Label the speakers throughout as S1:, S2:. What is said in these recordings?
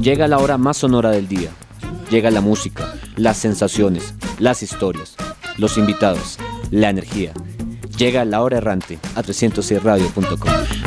S1: Llega la hora más sonora del día. Llega la música, las sensaciones, las historias, los invitados, la energía. Llega la hora errante a 306radio.com.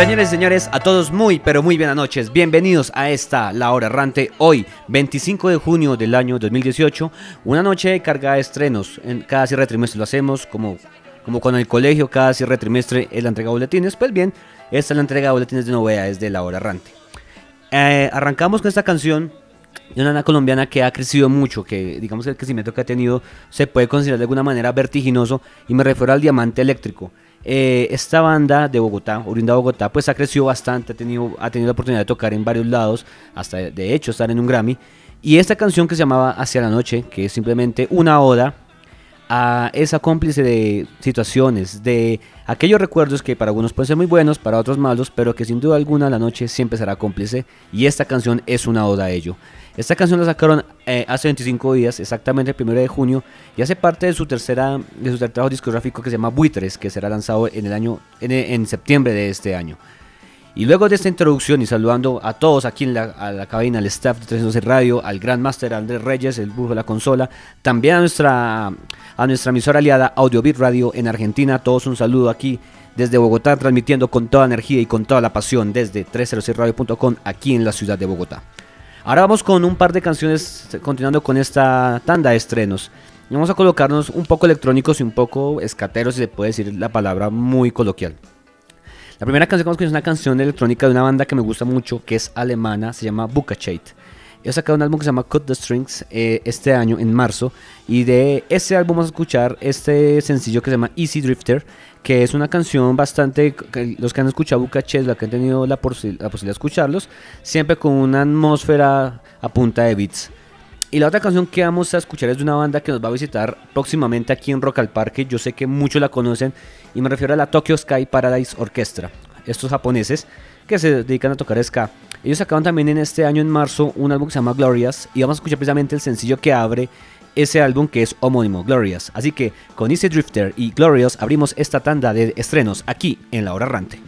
S1: Señores, señores, a todos muy, pero muy buenas noches. Bienvenidos a esta La Hora Errante. Hoy, 25 de junio del año 2018. Una noche cargada de estrenos. En cada cierre trimestre lo hacemos, como, como con el colegio, cada cierre de trimestre es la entrega de boletines. Pues bien, esta es la entrega de boletines de novedades de La Hora Errante. Eh, arrancamos con esta canción de una colombiana que ha crecido mucho, que digamos que el crecimiento que ha tenido se puede considerar de alguna manera vertiginoso, y me refiero al Diamante Eléctrico. Eh, esta banda de Bogotá, Orinda Bogotá, pues ha crecido bastante, ha tenido, ha tenido la oportunidad de tocar en varios lados, hasta de hecho estar en un Grammy. Y esta canción que se llamaba Hacia la Noche, que es simplemente una oda
S2: a esa cómplice de situaciones, de aquellos recuerdos que para algunos pueden ser muy buenos, para otros malos, pero que sin duda alguna la noche siempre será cómplice y esta canción es una oda a ello. Esta canción la sacaron eh, hace 25 días, exactamente el 1 de junio, y hace parte de su tercera de su tercer trabajo discográfico que se llama Buitres, que será lanzado en el año en, septiembre de este año. Y luego de esta introducción y saludando a todos aquí en la, cabina, al staff de 312 Radio, al Gran Master Andrés Reyes, el burro de la consola, también a nuestra, a nuestra emisora aliada Audiobit Radio en Argentina, todos un saludo aquí desde Bogotá, transmitiendo con toda energía y con toda la pasión desde 306radio.com aquí en la ciudad de Bogotá. Ahora vamos con un par de canciones, continuando con esta tanda de estrenos. Vamos a colocarnos un poco electrónicos y un poco escateros, si se puede decir la palabra muy coloquial. La primera canción que vamos a es una canción electrónica de una banda que me gusta mucho, que es alemana, se llama Bukacheit. He sacado un álbum que se llama Cut the Strings eh, este año, en marzo, y de ese álbum vamos a escuchar este sencillo que se llama Easy Drifter, que es una canción bastante, los que han escuchado Bucachet, los que han tenido la, posibilidad de escucharlos, siempre con una atmósfera a punta de beats. Y la otra canción que vamos a escuchar es de una banda que nos va a visitar próximamente aquí en Rock al Parque. Yo sé que muchos la conocen y me refiero a la Tokyo Sky Paradise Orchestra. Estos japoneses que se dedican a tocar ska. Ellos sacaron también en este año, en marzo, un álbum que se llama Glorious y vamos a escuchar precisamente el sencillo que abre ese álbum que es homónimo, Glorious. Así que con Easy Drifter y Glorious abrimos esta tanda de estrenos aquí en La Hora Errante.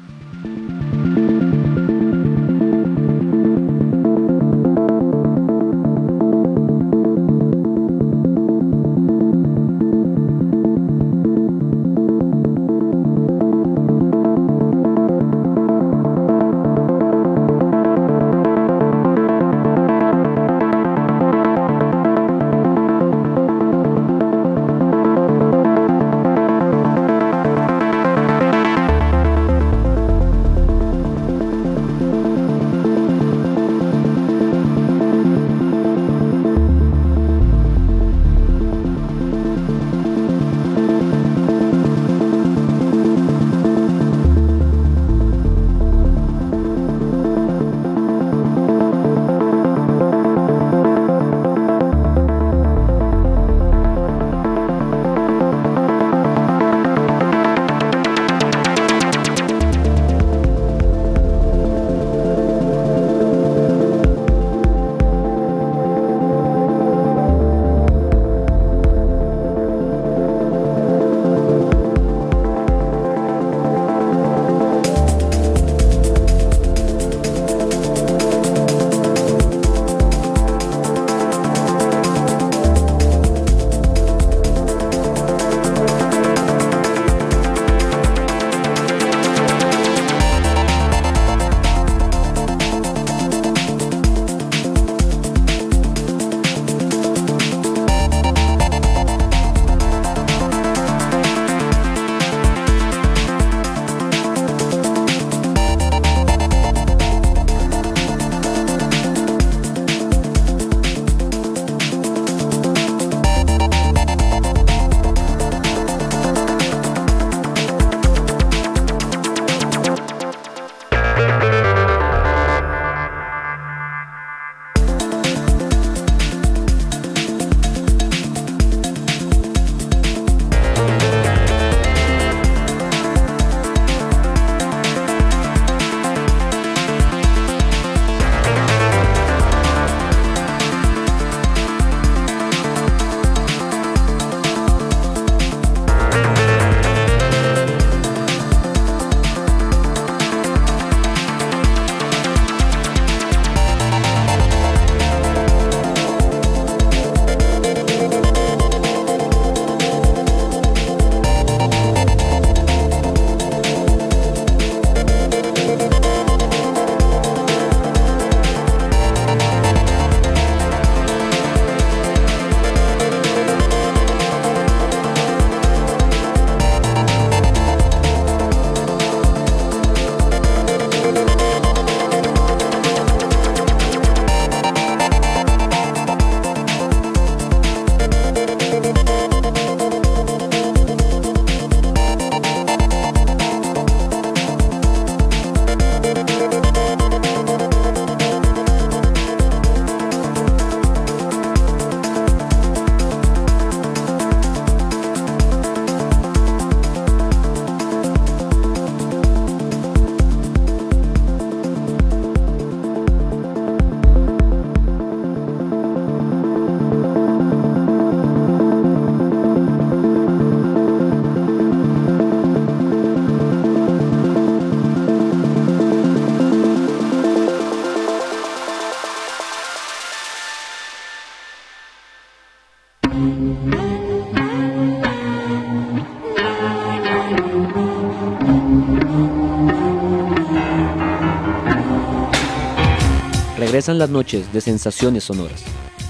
S2: Regresan las noches de sensaciones sonoras,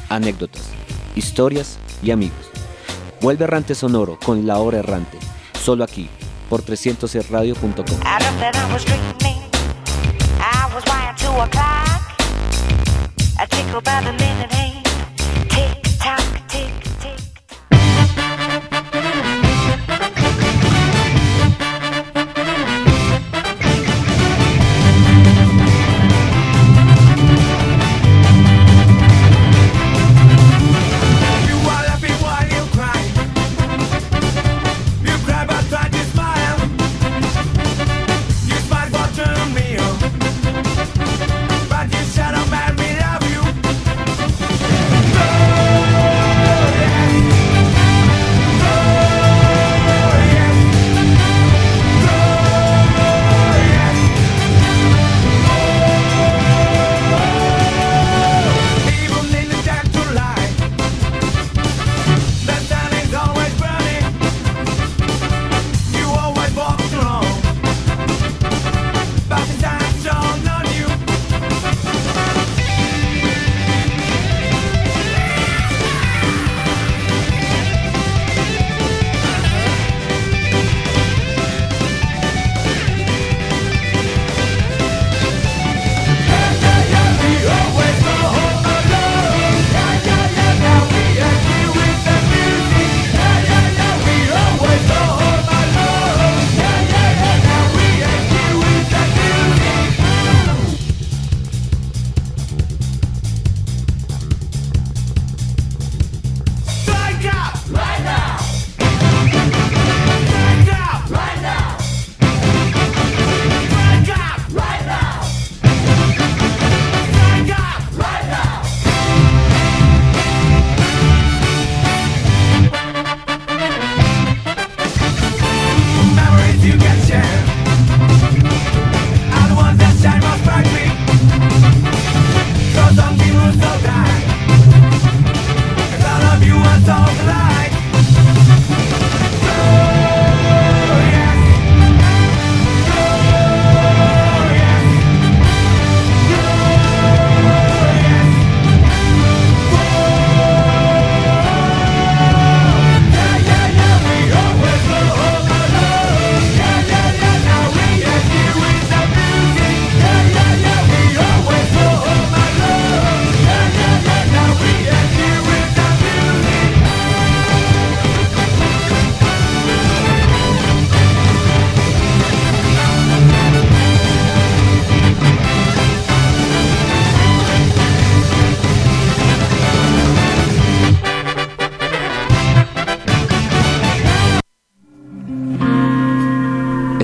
S2: anécdotas, historias y amigos. Vuelve Errante Sonoro con La Hora Errante, solo aquí, por 300radio.com.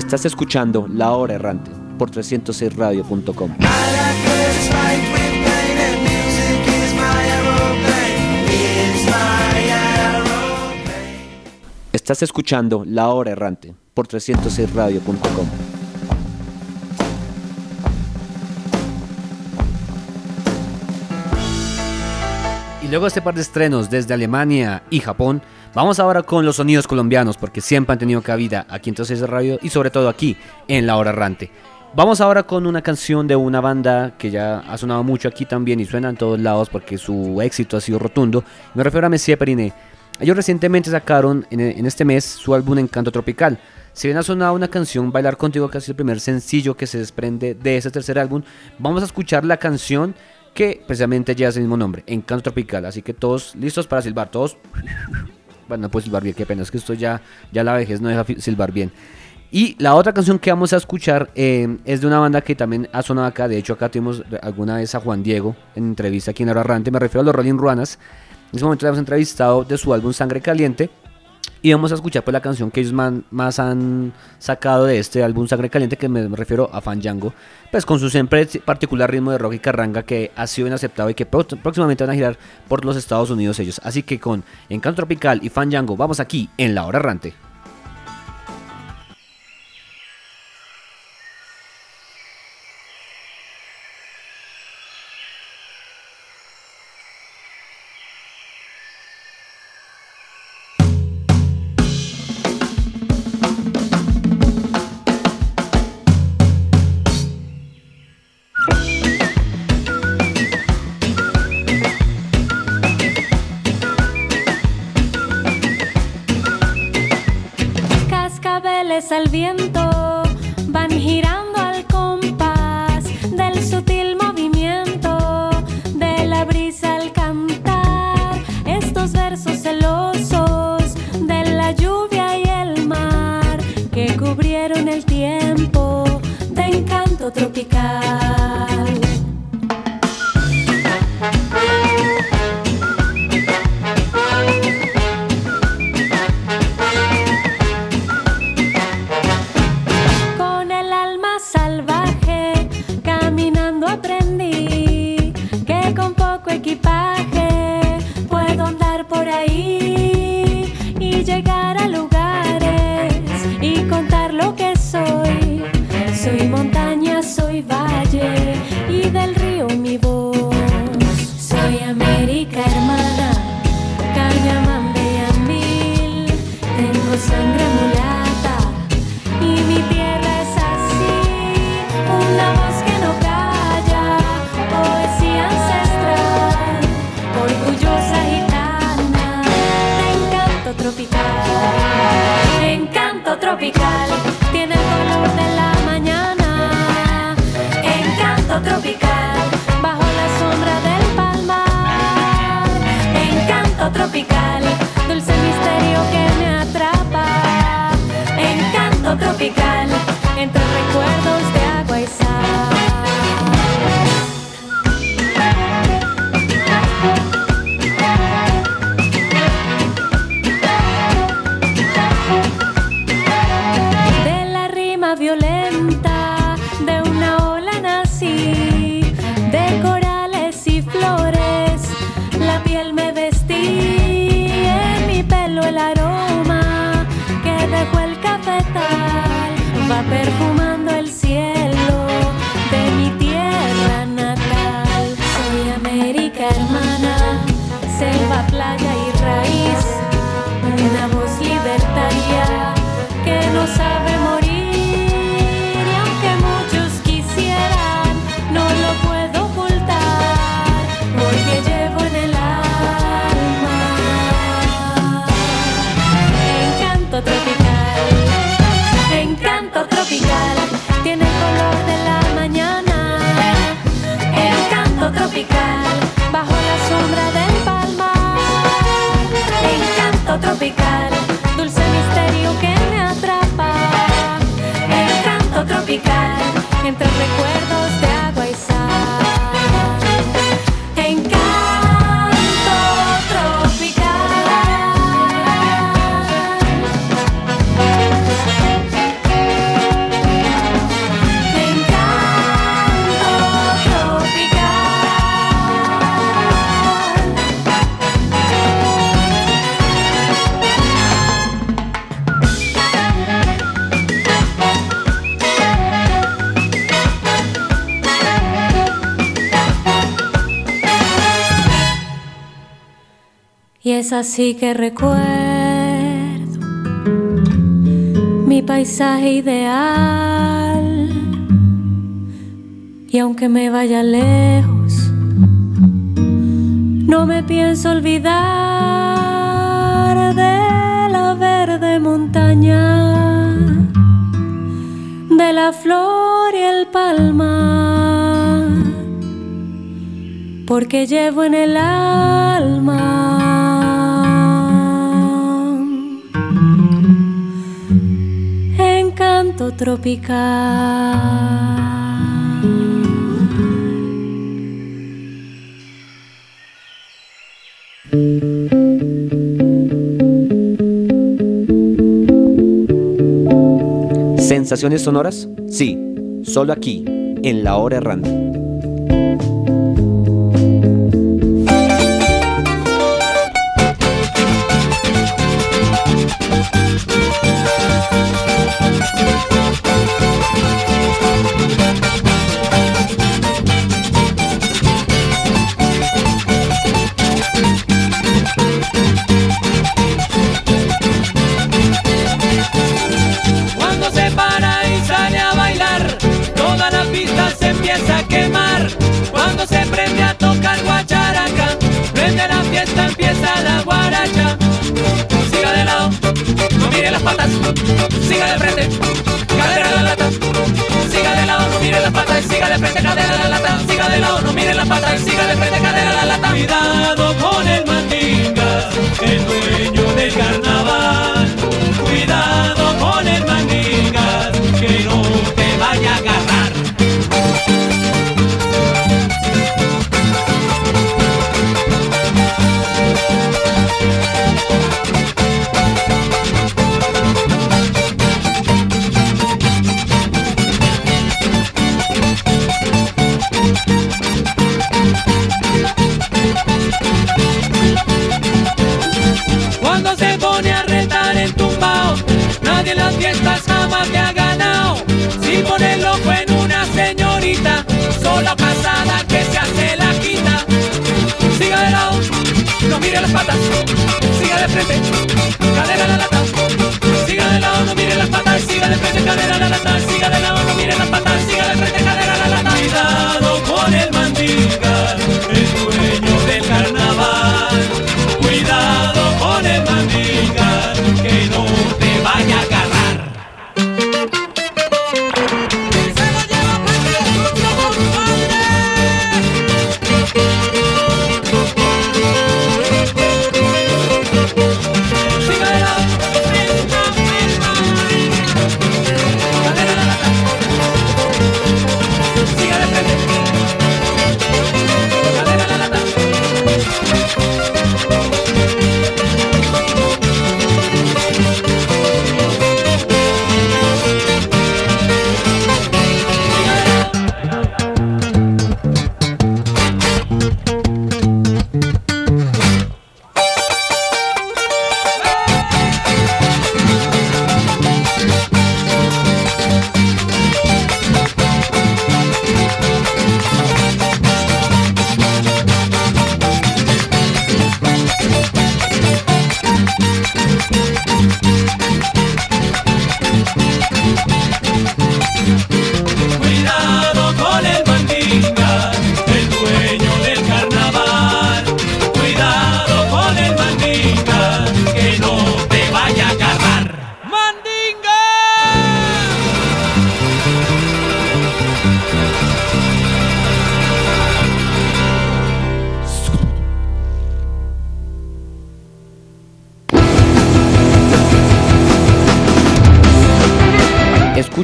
S2: Estás escuchando La Hora Errante por 306radio.com. Estás escuchando La Hora Errante por 306radio.com. Y luego este par de estrenos desde Alemania y Japón, Vamos ahora con los sonidos colombianos, porque siempre han tenido cabida aquí en Entonces Radio y sobre todo aquí en La Hora Errante. Vamos ahora con una canción de una banda que ya ha sonado mucho aquí también y suena en todos lados porque su éxito ha sido rotundo. Me refiero a Messier Periné. Ellos recientemente sacaron en, este mes su álbum Encanto Tropical. Si bien ha sonado una canción, Bailar Contigo, que ha sido el primer sencillo que se desprende de ese tercer álbum, vamos a escuchar la canción que precisamente lleva ese mismo nombre, Encanto Tropical. Así que todos listos para silbar, todos bueno, no puedo silbar bien, qué pena, es que esto ya, ya la vejez no deja silbar bien. Y la otra canción que vamos a escuchar eh, es de una banda que también ha sonado acá. De hecho, acá tuvimos alguna vez a Juan Diego en entrevista aquí en Arrante. Me refiero a los Rolling Ruanas. En ese momento le hemos entrevistado de su álbum Sangre Caliente. Y vamos a escuchar pues la canción que ellos más han sacado de este álbum Sangre Caliente, que me, refiero a Fan Django, pues con su siempre particular ritmo de rock y carranga que ha sido bien aceptado y que próximamente van a girar por los Estados Unidos ellos. Así que con Encanto Tropical y Fan Django vamos aquí en La Hora Errante.
S3: es así que recuerdo mi paisaje ideal. Y aunque me vaya lejos, no me pienso olvidar de la verde montaña, de la flor y el palmar porque llevo en el alma tropical.
S2: ¿Sensaciones sonoras? Sí, solo aquí, en la hora errante.
S4: Cuando se para y sale a bailar, toda la pista se empieza a quemar.
S5: Siga de frente, cadera la lata. Siga de lado, no mire las patas, siga de frente, cadera a la lata. Siga de lado, no mire las patas, siga de frente, cadera la lata. Cuidado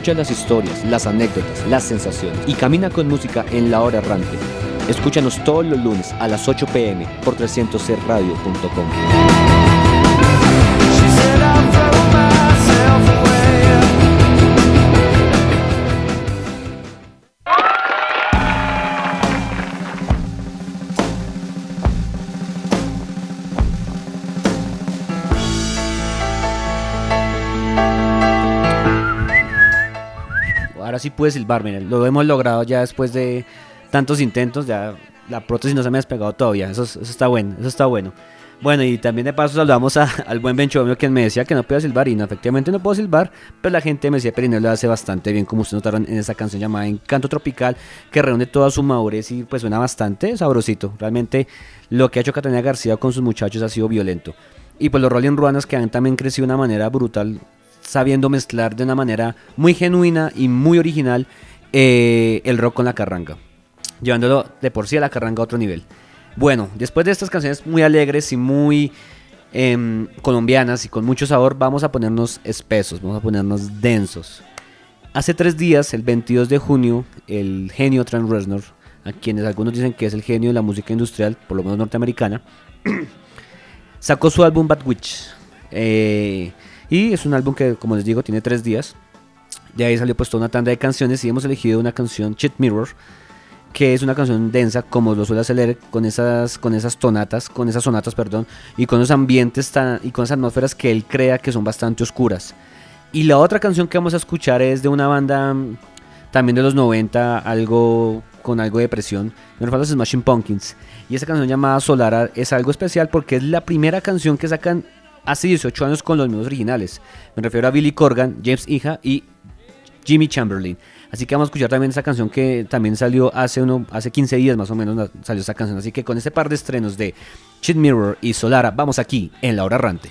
S2: Escucha las historias, las anécdotas, las sensaciones y camina con música en la hora errante. Escúchanos todos los lunes a las 8 pm por 300radio.com. Ahora sí puedes silbar, miren, lo hemos logrado ya después de tantos intentos, ya la prótesis no se me ha despegado todavía, eso, eso está bueno, eso está bueno. Bueno, y también de paso saludamos a- al buen Benchomio quien me decía que no podía silbar y no, efectivamente no puedo silbar, pero la gente me decía Perineo lo hace bastante bien, como ustedes notaron en esa canción llamada Encanto Tropical, que reúne toda su madurez y pues suena bastante sabrosito. Realmente lo que ha hecho Catalina García con sus muchachos ha sido violento. Y pues los Rolling Ruanas que han también crecido de una manera brutal, sabiendo mezclar de una manera muy genuina y muy original eh, el rock con la carranga, llevándolo de por sí a la carranga a otro nivel. Bueno, después de estas canciones muy alegres y muy em, colombianas y con mucho sabor, vamos a ponernos espesos, vamos a ponernos densos. Hace tres días, el 22 de junio, el genio Trent Reznor, a quienes algunos dicen que es el genio de la música industrial, por lo menos norteamericana, sacó su álbum Bad Witch. Eh, y es un álbum que, como les digo, tiene tres días. De ahí salió pues toda una tanda de canciones y hemos elegido una canción, Chit Mirror, que es una canción densa, como lo suele hacer con esas, con esas tonatas, con esas sonatas, perdón, y con esos ambientes tan, y con esas atmósferas que él crea que son bastante oscuras. Y la otra canción que vamos a escuchar es de una banda mm, también de los 90, algo con algo de depresión. Me refiero a los Smashing Pumpkins. Y esa canción llamada Solara es algo especial porque es la primera canción que sacan hace 18 años con los mismos originales. Me refiero a Billy Corgan, James Hija y Jimmy Chamberlain. Así que vamos a escuchar también esa canción que también salió hace, uno, hace 15 días más o menos salió esa canción. Así que con este par de estrenos de Chit Mirror y Solara, vamos aquí en La Hora Errante.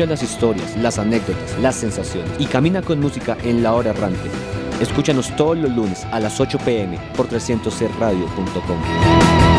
S6: Escucha las historias, las anécdotas, las sensaciones y camina con música en la hora errante. Escúchanos todos los lunes a las 8 pm por 300radio.com.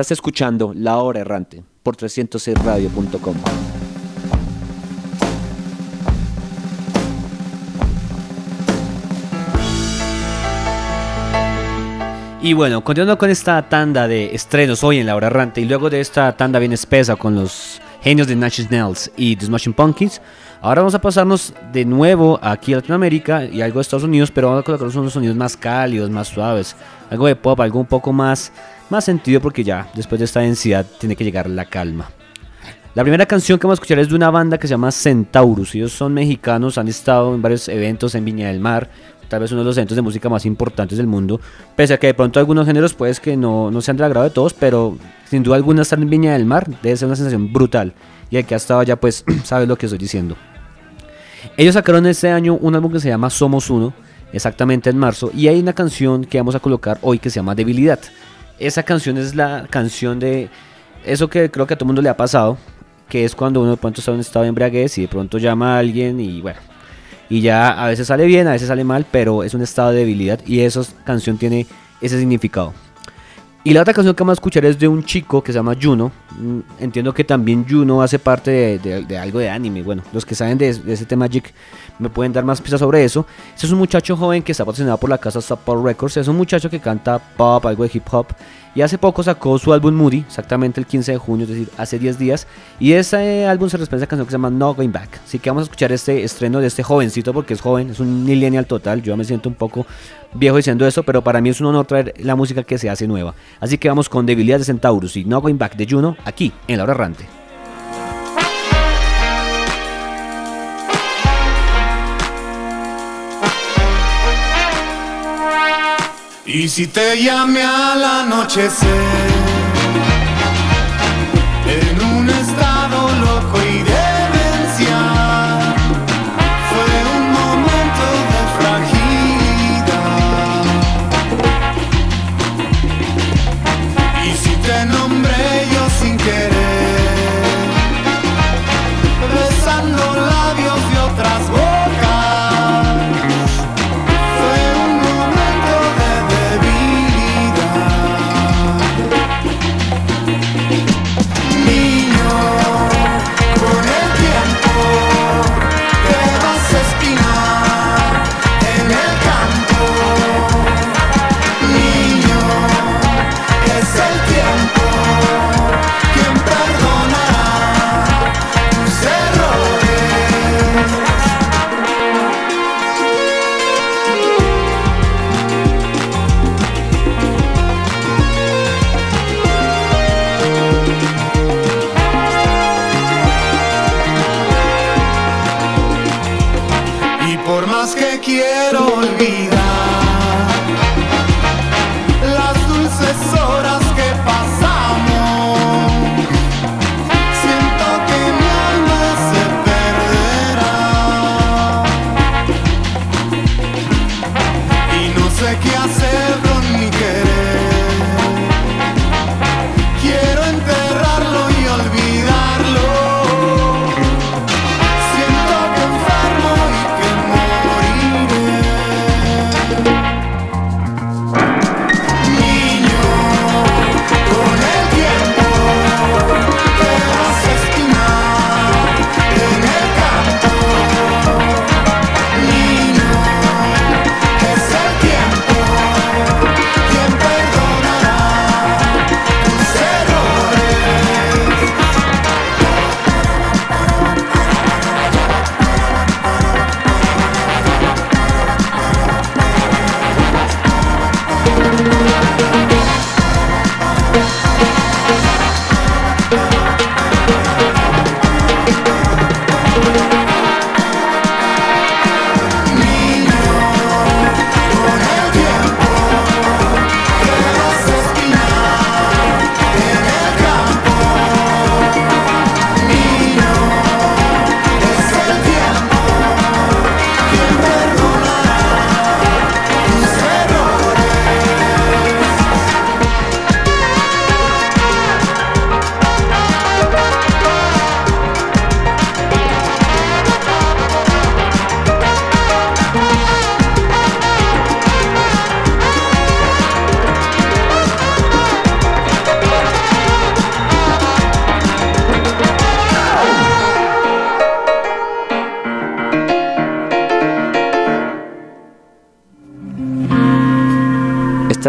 S6: Estás escuchando La Hora Errante por 306radio.com. Y bueno, continuando con esta tanda de estrenos hoy en La Hora Errante y luego de esta tanda bien espesa con los genios de Nash Nails y The Smashing Pumpkins,
S2: Ahora vamos a pasarnos de nuevo aquí a Latinoamérica y algo de Estados Unidos, pero vamos a colocar unos sonidos más cálidos, más suaves, algo de pop, algo un poco más, más sentido porque ya después de esta densidad tiene que llegar la calma. La primera canción que vamos a escuchar es de una banda que se llama Centaurus. Ellos son mexicanos, han estado en varios eventos en Viña del Mar, tal vez uno de los eventos de música más importantes del mundo. Pese a que de pronto algunos géneros pues que no, no sean del agrado de todos, pero sin duda alguna estar en Viña del Mar debe ser una sensación brutal. Y el que ha estado allá pues sabe lo que estoy diciendo. Ellos sacaron este año un álbum que se llama Somos Uno, exactamente en marzo, y hay una canción que vamos a colocar hoy que se llama Debilidad. Esa canción es la canción de eso que creo que a todo mundo le ha pasado, que es cuando uno de pronto está en un estado de embriaguez y de pronto llama a alguien y bueno, y ya a veces sale bien, a veces sale mal, pero es un estado de debilidad y esa canción tiene ese significado. Y la otra canción que vamos a escuchar es de un chico que se llama Juno. Mm, Entiendo que también Juno hace parte de, algo de anime. Bueno, los que saben de, ese tema Magic me pueden dar más pistas sobre eso. Este es un muchacho joven que está patrocinado por la casa Support Records. Es un muchacho que canta pop, algo de hip hop. Y hace poco sacó su álbum Moody, exactamente el 15 de junio, es decir, hace 10 días. Y ese álbum se respeta esa canción que se llama No Going Back. Así que vamos a escuchar este estreno de este jovencito porque es joven, es un millennial total. Yo me siento un poco viejo diciendo eso, pero para mí es un honor traer la música que se hace nueva. Así que vamos con Debilidad de Centaurus y No Going Back de Juno aquí en La Hora Errante.
S7: Y si te llame al anochecer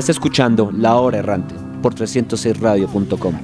S2: Estás escuchando La Hora Errante por 306radio.com.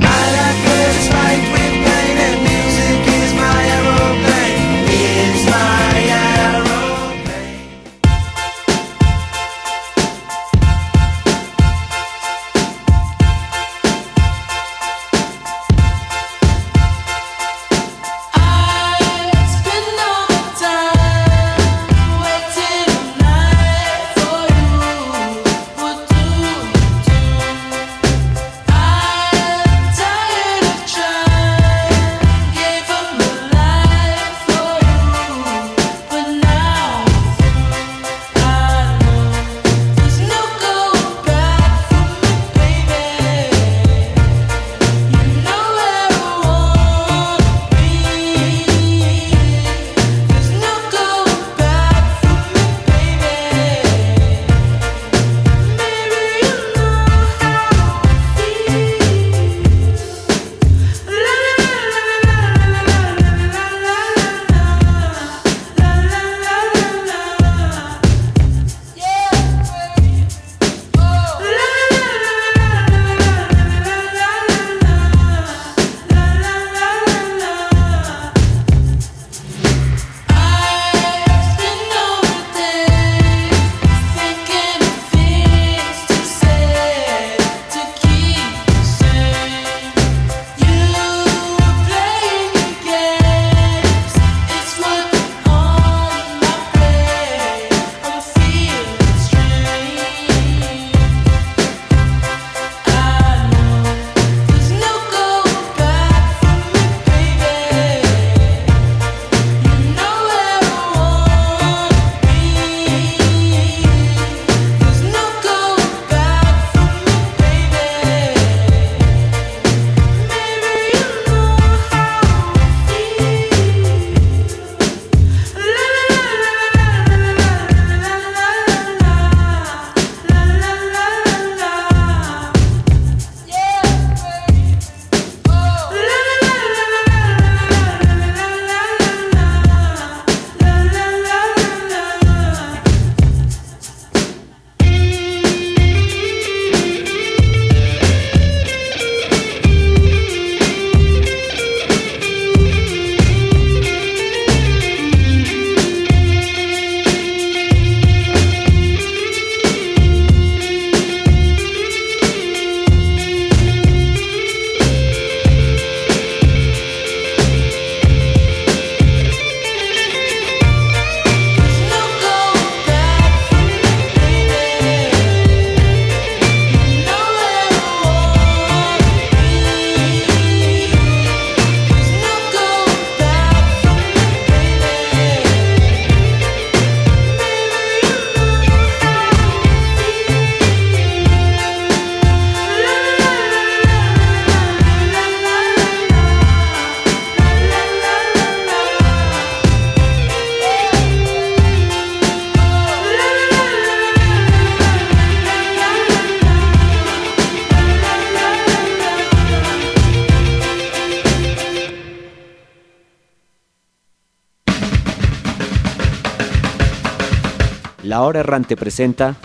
S2: La Hora Errante presenta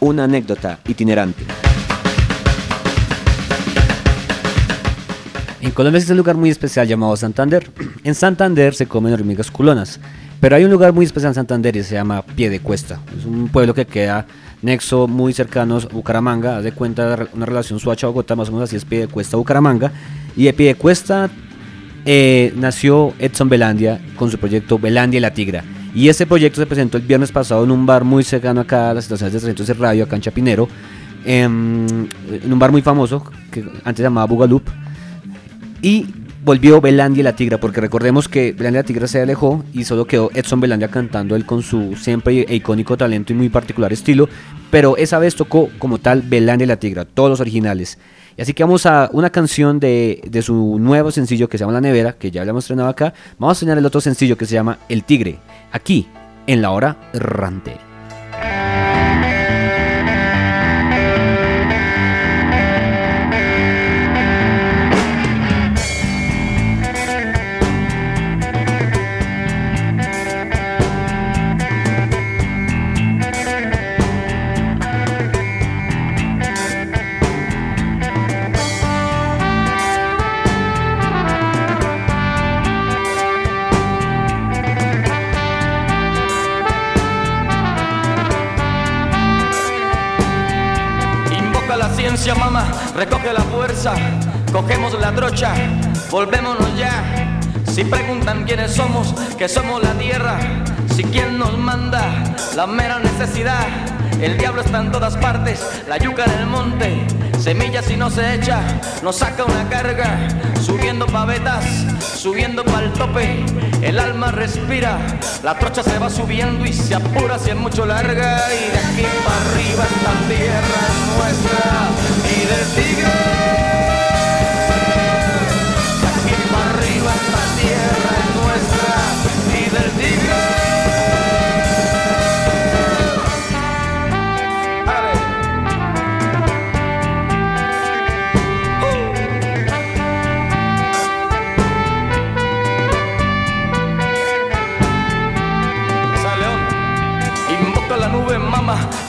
S2: una anécdota itinerante. En Colombia existe un lugar muy especial llamado Santander. En Santander se comen hormigas culonas, pero hay un lugar muy especial en Santander y se llama Piedecuesta. Es un pueblo que queda nexo muy cercano a Bucaramanga, haz de cuenta una relación Suacha-Bogotá, más o menos así es Piedecuesta-Bucaramanga. Y de Piedecuesta eh, nació Edson Belandia con su proyecto Belandia y la Tigra. Y ese proyecto se presentó el viernes pasado en un bar muy cercano acá a las estaciones de 300 Radio, acá en Chapinero, em, en un bar muy famoso que antes llamaba Bugalup. Y volvió Belandia y la Tigra, porque recordemos que Belandia y la Tigra se alejó y solo quedó Edson Belandia cantando él con su siempre e icónico talento y muy particular estilo. Pero esa vez tocó como tal Belandia y la Tigra, todos los originales. Y así que vamos a una canción de, de, su nuevo sencillo que se llama La Nevera, que ya lo hemos estrenado acá. Vamos a enseñar el otro sencillo que se llama El Tigre, aquí en la hora errante.
S8: Mamá, recoge la fuerza, cogemos la trocha, volvémonos ya. Si preguntan quiénes somos, que somos la tierra, si quién nos manda, la mera necesidad. El diablo está en todas partes, la yuca en el monte, semillas si no se echa, nos saca una carga, subiendo pavetas, subiendo pa'l tope, el alma respira, la trocha se va subiendo y se apura si es mucho larga, y de aquí para arriba esta tierra es nuestra, y del tigre,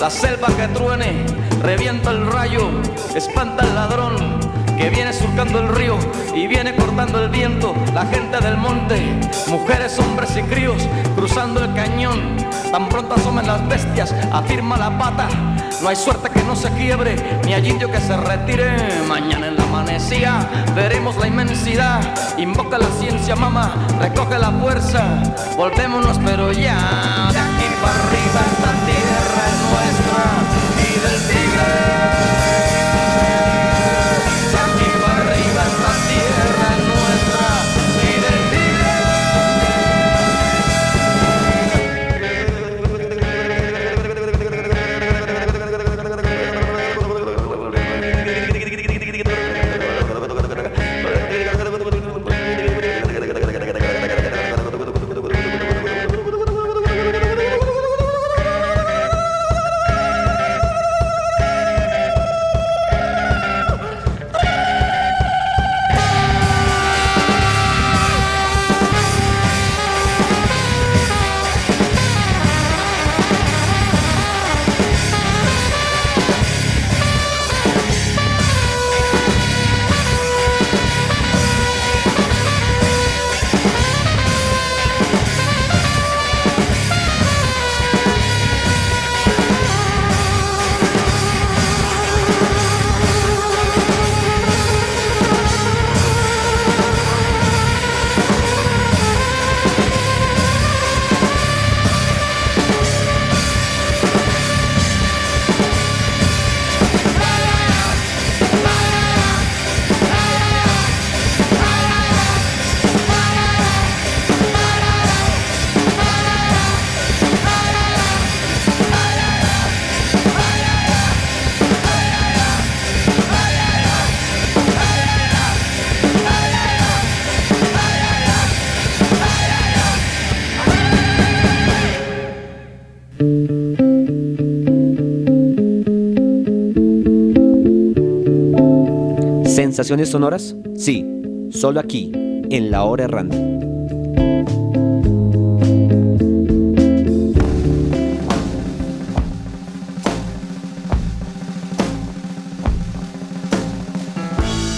S8: la selva que truene, revienta el rayo, espanta al ladrón que viene surcando el río y viene cortando el viento, la gente del monte, mujeres, hombres y críos, cruzando el cañón, tan pronto asomen las bestias, afirma la pata, no hay suerte que no se quiebre, ni hay indio que se retire, mañana en la amanecía veremos la inmensidad, invoca la ciencia mamá, recoge la fuerza, volvémonos pero ya, de aquí para arriba esta tierra es
S2: ¿Sensaciones sonoras? Sí, solo aquí, en La Hora Errante.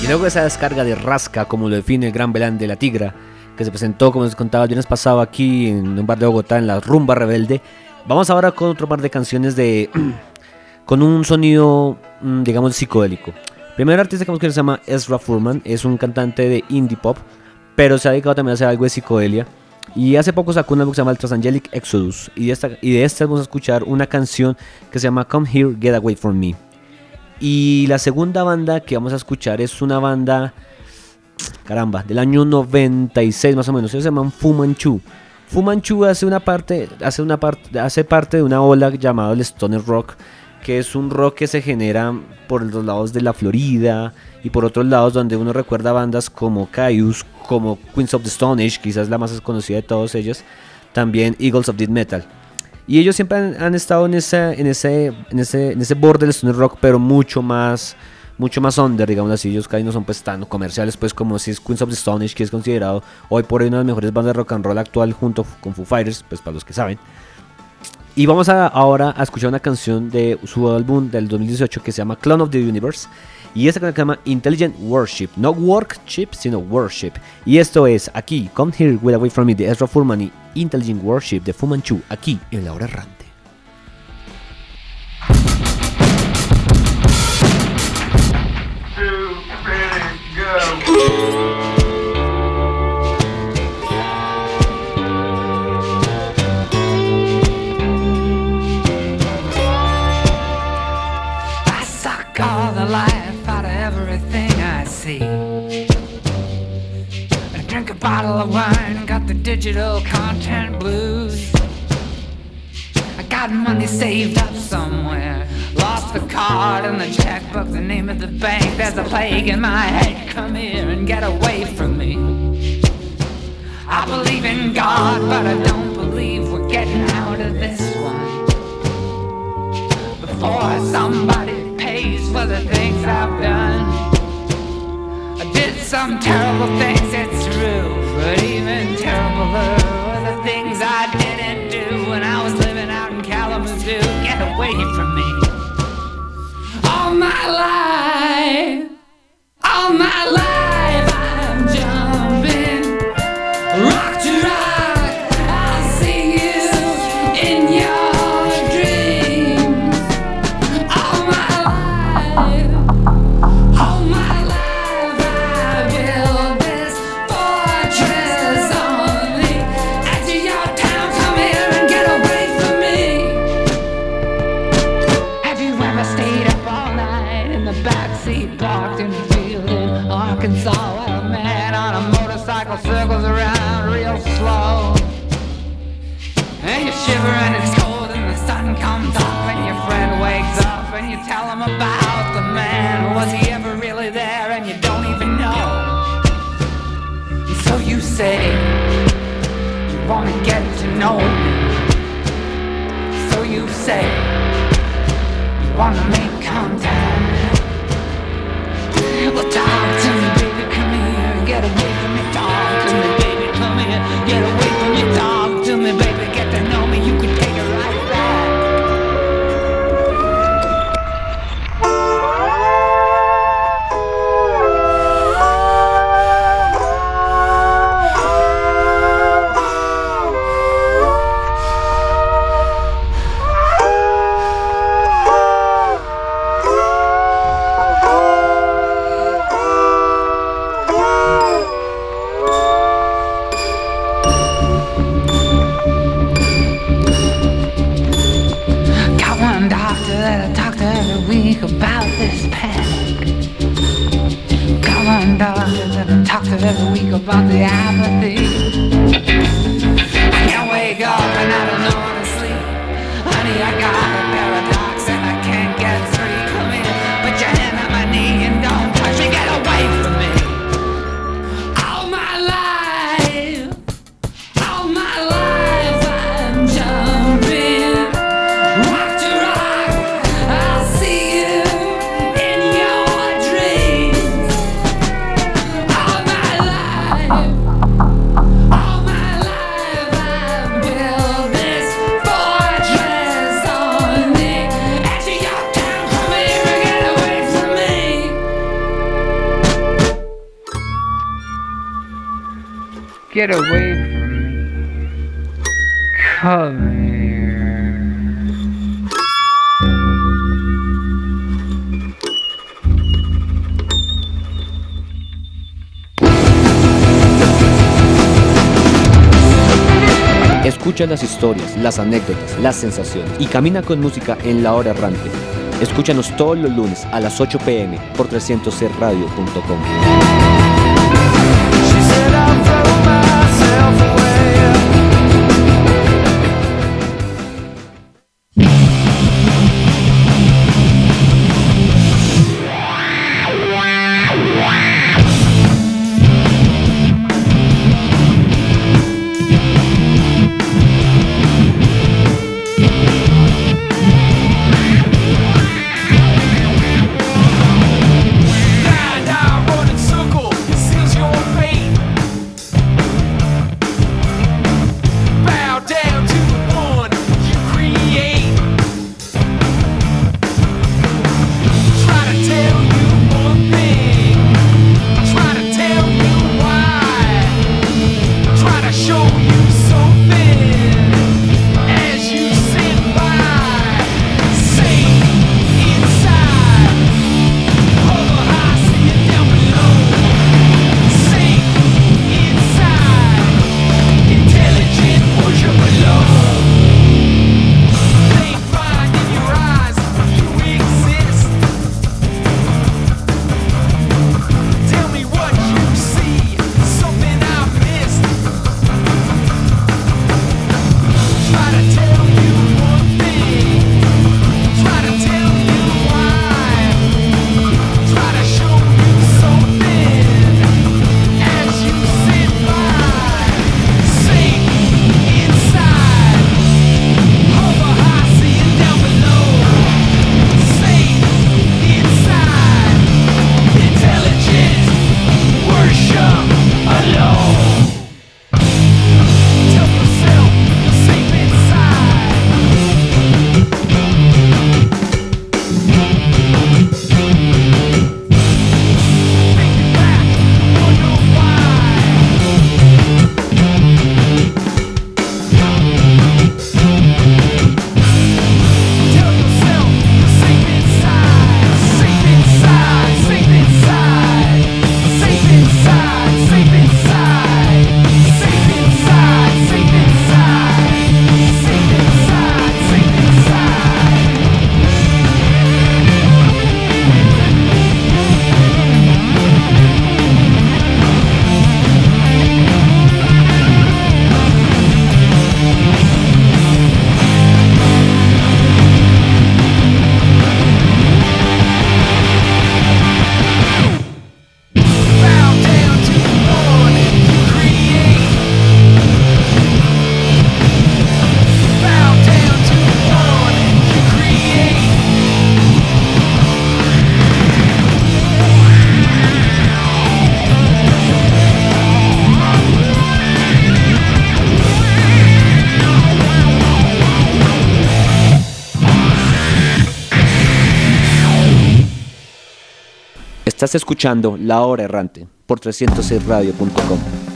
S2: Y luego esa descarga de rasca, como lo define el gran Belán de la Tigra, que se presentó, como les contaba el viernes pasado, aquí en un bar de Bogotá, en la Rumba Rebelde, vamos ahora con otro par de canciones de... con un sonido, mm, digamos, psicodélico. Primer artista que a escuchar se llama Ezra Furman, es un cantante de indie pop, pero se ha dedicado también a hacer algo de psicodelia. Y hace poco sacó un álbum que se llama el Transangelic Exodus. Y de, esta, y de esta vamos a escuchar una canción que se llama Come Here, Get Away From Me. Y la segunda banda que vamos a escuchar es una banda, caramba, del año 96 más o menos. Ellos se llaman Fu Manchu. Fu Manchu hace una parte, hace una parte, hace parte de una ola llamada el Stoner Rock, que es un rock que se genera por los lados de la Florida y por otros lados donde uno recuerda bandas como Caius, como Queens of the Stone Age, quizás la más conocida de todas ellas, también Eagles of Death Metal. Y ellos siempre han, han estado en ese, en, ese, en, ese, en ese borde del stoner rock, pero mucho más mucho más under, digamos así, ellos casi no son pues tan comerciales pues como si es Queens of the Stone Age, que es considerado hoy por hoy una de las mejores bandas de rock and roll actual junto con Foo Fighters, pues para los que saben. Y vamos a, ahora a escuchar una canción de su álbum del 2018 que se llama Clone of the Universe. Y esta canción se llama Intelligent Worship. No worship, sino worship. Y esto es aquí, Come Here, Get Away From Me de Ezra Furman y Intelligent Worship de Fu Manchu, aquí en La Hora Errante.
S9: Bottle of wine, got the digital content blues. I got money saved up somewhere. Lost the card and the checkbook, the name of the bank. There's a plague in my head. Come here and get away from me. I believe in God, but I don't
S2: Las historias, las anécdotas, las sensaciones y camina con música en la hora errante. Escúchanos todos los lunes a las 8 pm por 300radio.com.
S4: Die,
S2: Estás escuchando La Hora Errante por 306radio.com.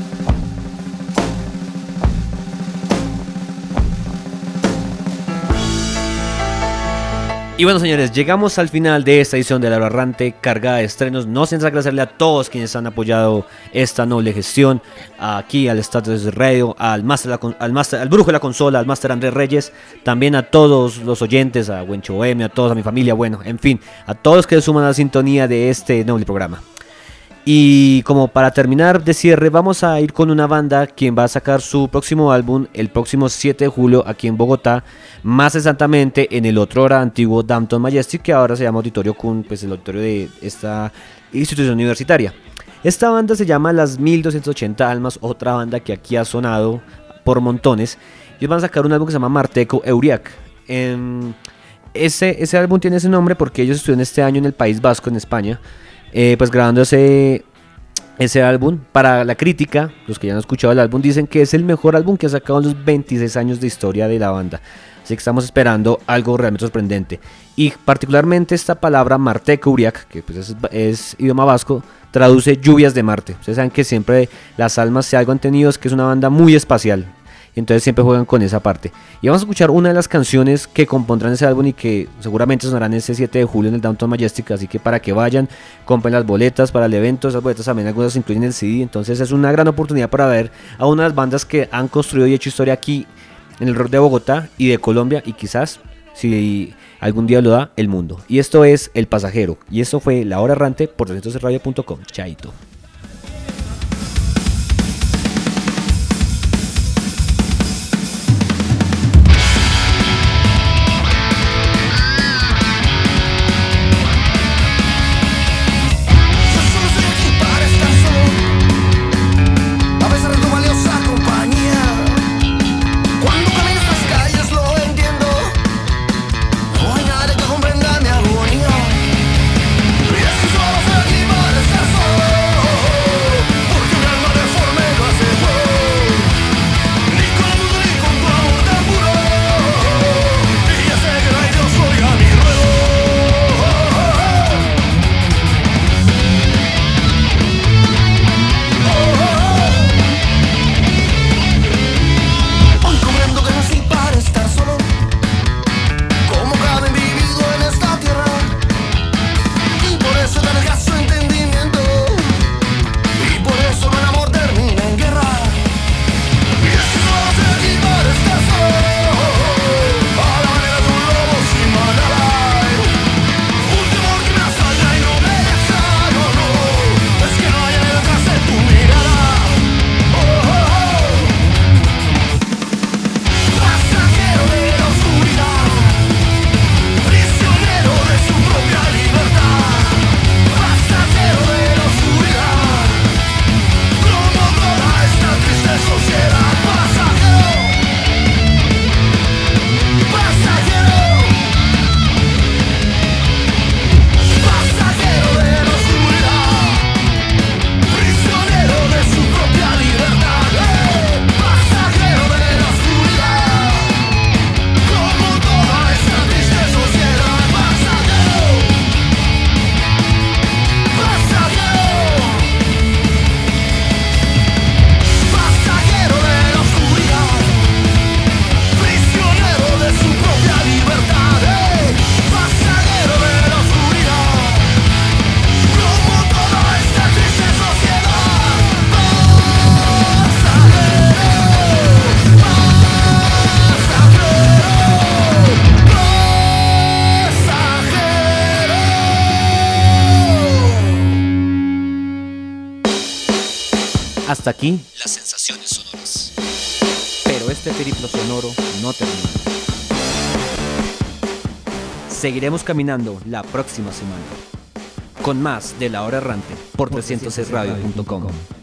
S2: Y bueno, señores, llegamos al final de esta edición de La Hora Errante cargada de estrenos. No sin agradecerle a todos quienes han apoyado esta noble gestión. Aquí al Status Radio, al Master, al Master, al Brujo de la Consola, al Master Andrés Reyes. También a todos los oyentes, a Wencho M, a todos, a mi familia. Bueno, en fin, a todos que suman a la sintonía de este noble programa. Y como para terminar de cierre, vamos a ir con una banda quien va a sacar su próximo álbum el próximo 7 de julio aquí en Bogotá, más exactamente en el otro hora antiguo Dampton Majestic, que ahora se llama Auditorio Kun, pues el auditorio de esta institución universitaria. Esta banda se llama Las 1280 Almas, otra banda que aquí ha sonado por montones. Ellos van a sacar un álbum que se llama Marteco Euriac. Em, ese, ese álbum tiene ese nombre porque ellos estuvieron este año en el País Vasco, en España, eh, pues grabando ese, ese álbum. Para la crítica, los que ya han escuchado el álbum dicen que es el mejor álbum que ha sacado en los 26 años de historia de la banda.
S10: Así que estamos esperando algo realmente sorprendente. Y particularmente esta palabra Marte Curiac, que pues es, es idioma vasco, traduce lluvias de Marte. Ustedes saben que siempre las almas, si algo han tenido, es que es una banda muy espacial. Entonces siempre juegan con esa parte. Y vamos a escuchar una de las canciones que compondrán ese álbum y que seguramente sonarán ese 7 de julio en el Downtown Majestic. Así que para que vayan, compren las boletas para el evento. Esas boletas también algunas incluyen el CD. Entonces es una gran oportunidad para ver a una de las bandas que han construido y hecho historia aquí en el rock de Bogotá y de Colombia. Y quizás, si algún día lo da, el mundo. Y esto es El Pasajero. Y esto fue La Hora Errante por 3radio.com. Chaito. Seguiremos caminando la próxima semana. Con más de La Hora Errante por 306radio.com.